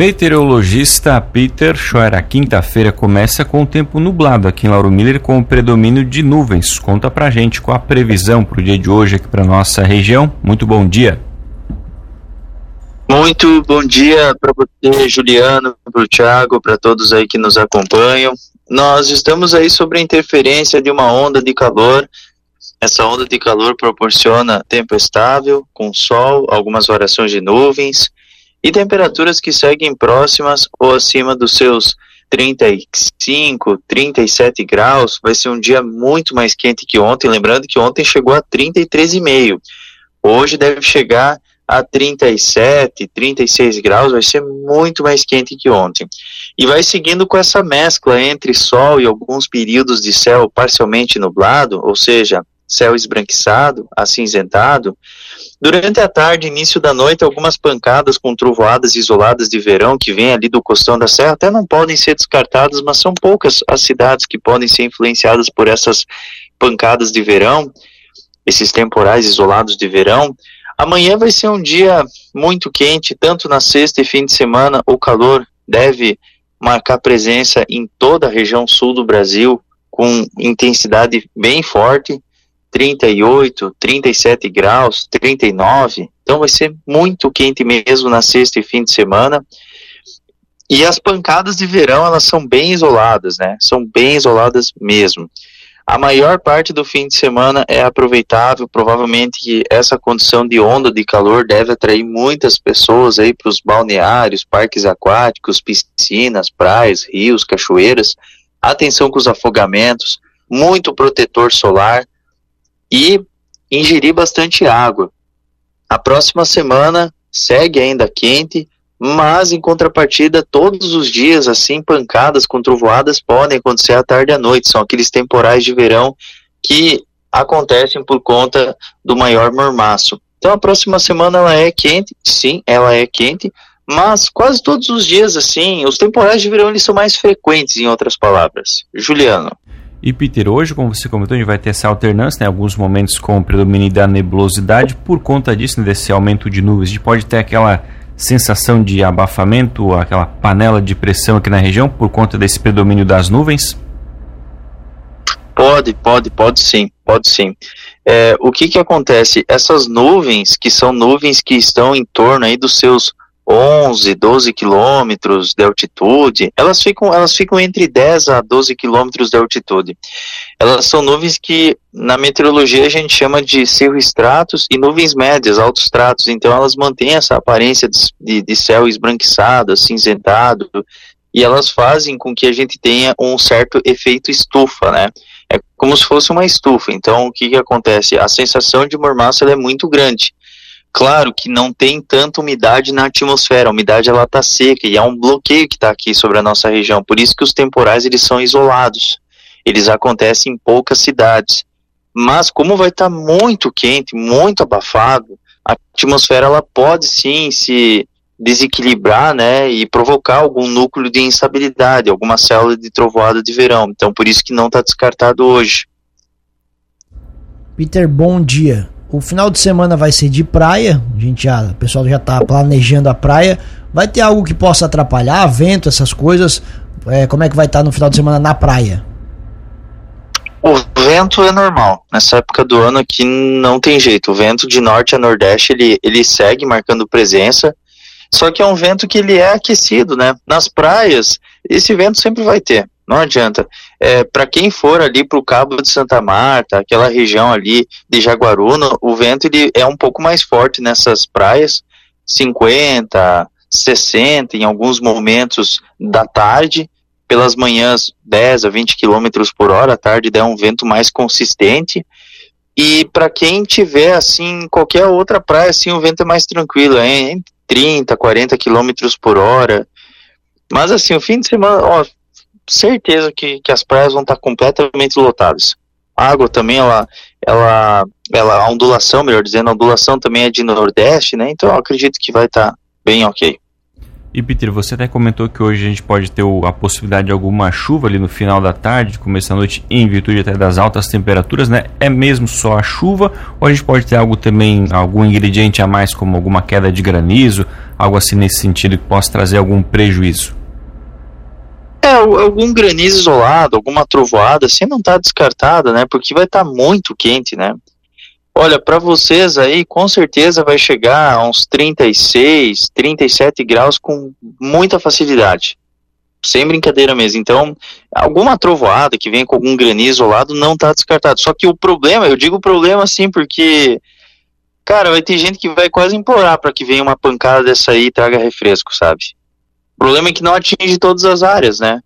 Meteorologista Peter Scheuer, a quinta-feira começa com o tempo nublado aqui em Lauro Miller com o predomínio de nuvens. Conta pra gente qual a previsão para o dia de hoje aqui para nossa região. Muito bom dia. Muito bom dia para você, Juliano, para o Thiago, para todos aí que nos acompanham. Nós estamos aí sobre a interferência de uma onda de calor. Essa onda de calor proporciona tempo estável, com sol, algumas variações de nuvens e temperaturas que seguem próximas ou acima dos seus 35, 37 graus. Vai ser um dia muito mais quente que ontem. Lembrando que ontem chegou a 33,5. Hoje deve chegar a 37, 36 graus, vai ser muito mais quente que ontem. E vai seguindo com essa mescla entre sol e alguns períodos de céu parcialmente nublado, ou seja, céu esbranquiçado, acinzentado. Durante a tarde, início da noite, algumas pancadas com trovoadas isoladas de verão que vêm ali do costão da serra até não podem ser descartadas, mas são poucas as cidades que podem ser influenciadas por essas pancadas de verão, esses temporais isolados de verão. Amanhã vai ser um dia muito quente, tanto na sexta e fim de semana, o calor deve marcar presença em toda a região sul do Brasil, com intensidade bem forte, 38, 37 graus, 39. Então vai ser muito quente mesmo na sexta e fim de semana. E as pancadas de verão, elas são bem isoladas, né? São bem isoladas mesmo. A maior parte do fim de semana é aproveitável, provavelmente essa condição de onda de calor deve atrair muitas pessoas aí para os balneários, parques aquáticos, piscinas, praias, rios, cachoeiras. Atenção com os afogamentos, muito protetor solar e ingerir bastante água. A próxima semana segue ainda quente, mas em contrapartida, todos os dias, assim, pancadas com trovoadas podem acontecer à tarde e à noite. São aqueles temporais de verão que acontecem por conta do maior mormaço. Então a próxima semana ela é quente, sim, ela é quente, mas quase todos os dias, assim, os temporais de verão eles são mais frequentes, em outras palavras. Juliano. E Peter, hoje, como você comentou, a gente vai ter essa alternância, né, alguns momentos com predomínio da nebulosidade, por conta disso, né, desse aumento de nuvens, a gente pode ter aquela sensação de abafamento, aquela panela de pressão aqui na região por conta desse predomínio das nuvens? Pode, pode, pode sim, pode sim. É, o que que acontece? Essas nuvens, que são nuvens que estão em torno aí dos seus 11, 12 quilômetros de altitude, elas ficam, elas ficam entre 10 a 12 quilômetros de altitude. Elas são nuvens que na meteorologia a gente chama de cirroestratos e nuvens médias, altos stratos, então elas mantêm essa aparência de, de, céu esbranquiçado, cinzentado, e elas fazem com que a gente tenha um certo efeito estufa, né? É como se fosse uma estufa. Então, o que, que acontece? A sensação de mormaço é muito grande. Claro que não tem tanta umidade na atmosfera, a umidade ela está seca e há um bloqueio que está aqui sobre a nossa região, por isso que os temporais eles são isolados, eles acontecem em poucas cidades. Mas como vai estar tá muito quente, muito abafado, a atmosfera ela pode sim se desequilibrar, né, e provocar algum núcleo de instabilidade, alguma célula de trovoada de verão. Então por isso que não está descartado hoje. Peter, bom dia o final de semana vai ser de praia. A gente já, o pessoal já está planejando a praia. Vai ter algo que possa atrapalhar, vento, essas coisas. É, como é que vai estar tá no final de semana na praia? O vento é normal. Nessa época do ano aqui não tem jeito. O vento de norte a nordeste ele, ele segue marcando presença. Só que é um vento que ele é aquecido, né? Nas praias, esse vento sempre vai ter. Não adianta. É, para quem for ali para o Cabo de Santa Marta, aquela região ali de Jaguaruna, o vento ele é um pouco mais forte nessas praias, 50, 60 em alguns momentos da tarde, pelas manhãs 10 a 20 km por hora, à tarde dá um vento mais consistente. E para quem tiver assim qualquer outra praia, assim o vento é mais tranquilo, entre 30, 40 km por hora. Mas assim, o fim de semana, ó, certeza que, que as praias vão estar completamente lotadas. água também, ela, ela, ela, a ondulação, melhor dizendo, a ondulação também é de nordeste, né? Então eu acredito que vai estar bem ok. E Peter, você até comentou que hoje a gente pode ter a possibilidade de alguma chuva ali no final da tarde, começo da noite, em virtude até das altas temperaturas, né? É mesmo só a chuva ou a gente pode ter algo também, algum ingrediente a mais, como alguma queda de granizo, algo assim nesse sentido que possa trazer algum prejuízo? É, algum granizo isolado, alguma trovoada, assim não está descartada, né? Porque vai estar tá muito quente, né? Olha, para vocês aí, com certeza vai chegar a uns 36, 37 graus com muita facilidade. Sem brincadeira mesmo. Então, alguma trovoada que vem com algum granizo isolado não está descartado. Só que o problema, eu digo problema assim porque, cara, vai ter gente que vai quase implorar para que venha uma pancada dessa aí e traga refresco, sabe? Problema é que não atinge todas as áreas, né?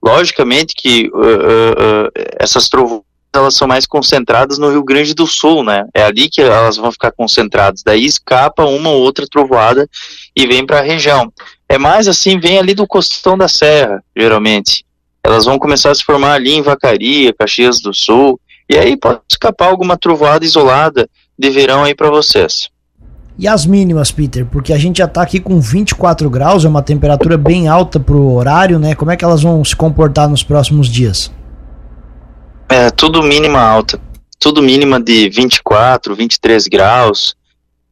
Logicamente que uh, uh, uh, essas trovoadas elas são mais concentradas no Rio Grande do Sul, né? É ali que elas vão ficar concentradas. Daí escapa uma ou outra trovoada e vem para a região. É mais assim, vem ali do costão da serra, geralmente. Elas vão começar a se formar ali em Vacaria, Caxias do Sul, e aí pode escapar alguma trovoada isolada de verão aí para vocês. E as mínimas, Peter? Porque a gente já está aqui com 24 graus, é uma temperatura bem alta para o horário, né? Como é que elas vão se comportar nos próximos dias? É, tudo mínima alta. Tudo mínima de 24, 23 graus.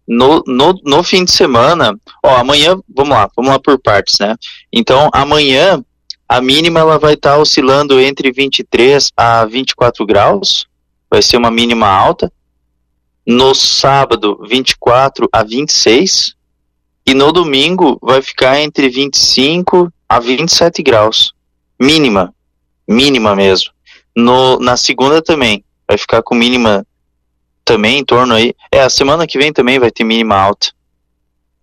No, no, no fim de semana, ó, amanhã, vamos lá, vamos lá por partes, né? Então, amanhã, a mínima ela vai estar tá oscilando entre 23 a 24 graus, vai ser uma mínima alta. No sábado, 24 a 26. E no domingo vai ficar entre 25 a 27 graus. Mínima. Mínima mesmo. No, na segunda também. Vai ficar com mínima também em torno aí. É, a semana que vem também vai ter mínima alta.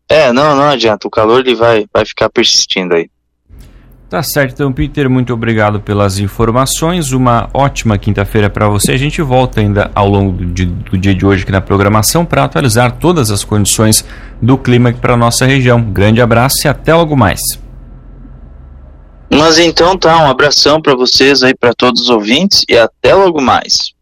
É, não, não adianta. O calor ele vai, vai ficar persistindo aí. Tá certo, então, Peter, muito obrigado pelas informações. Uma ótima quinta-feira para você. A gente volta ainda ao longo do dia, do dia de hoje aqui na programação para atualizar todas as condições do clima aqui para nossa região. Grande abraço e até logo mais. Mas então tá, um abração para vocês aí, para todos os ouvintes e até logo mais.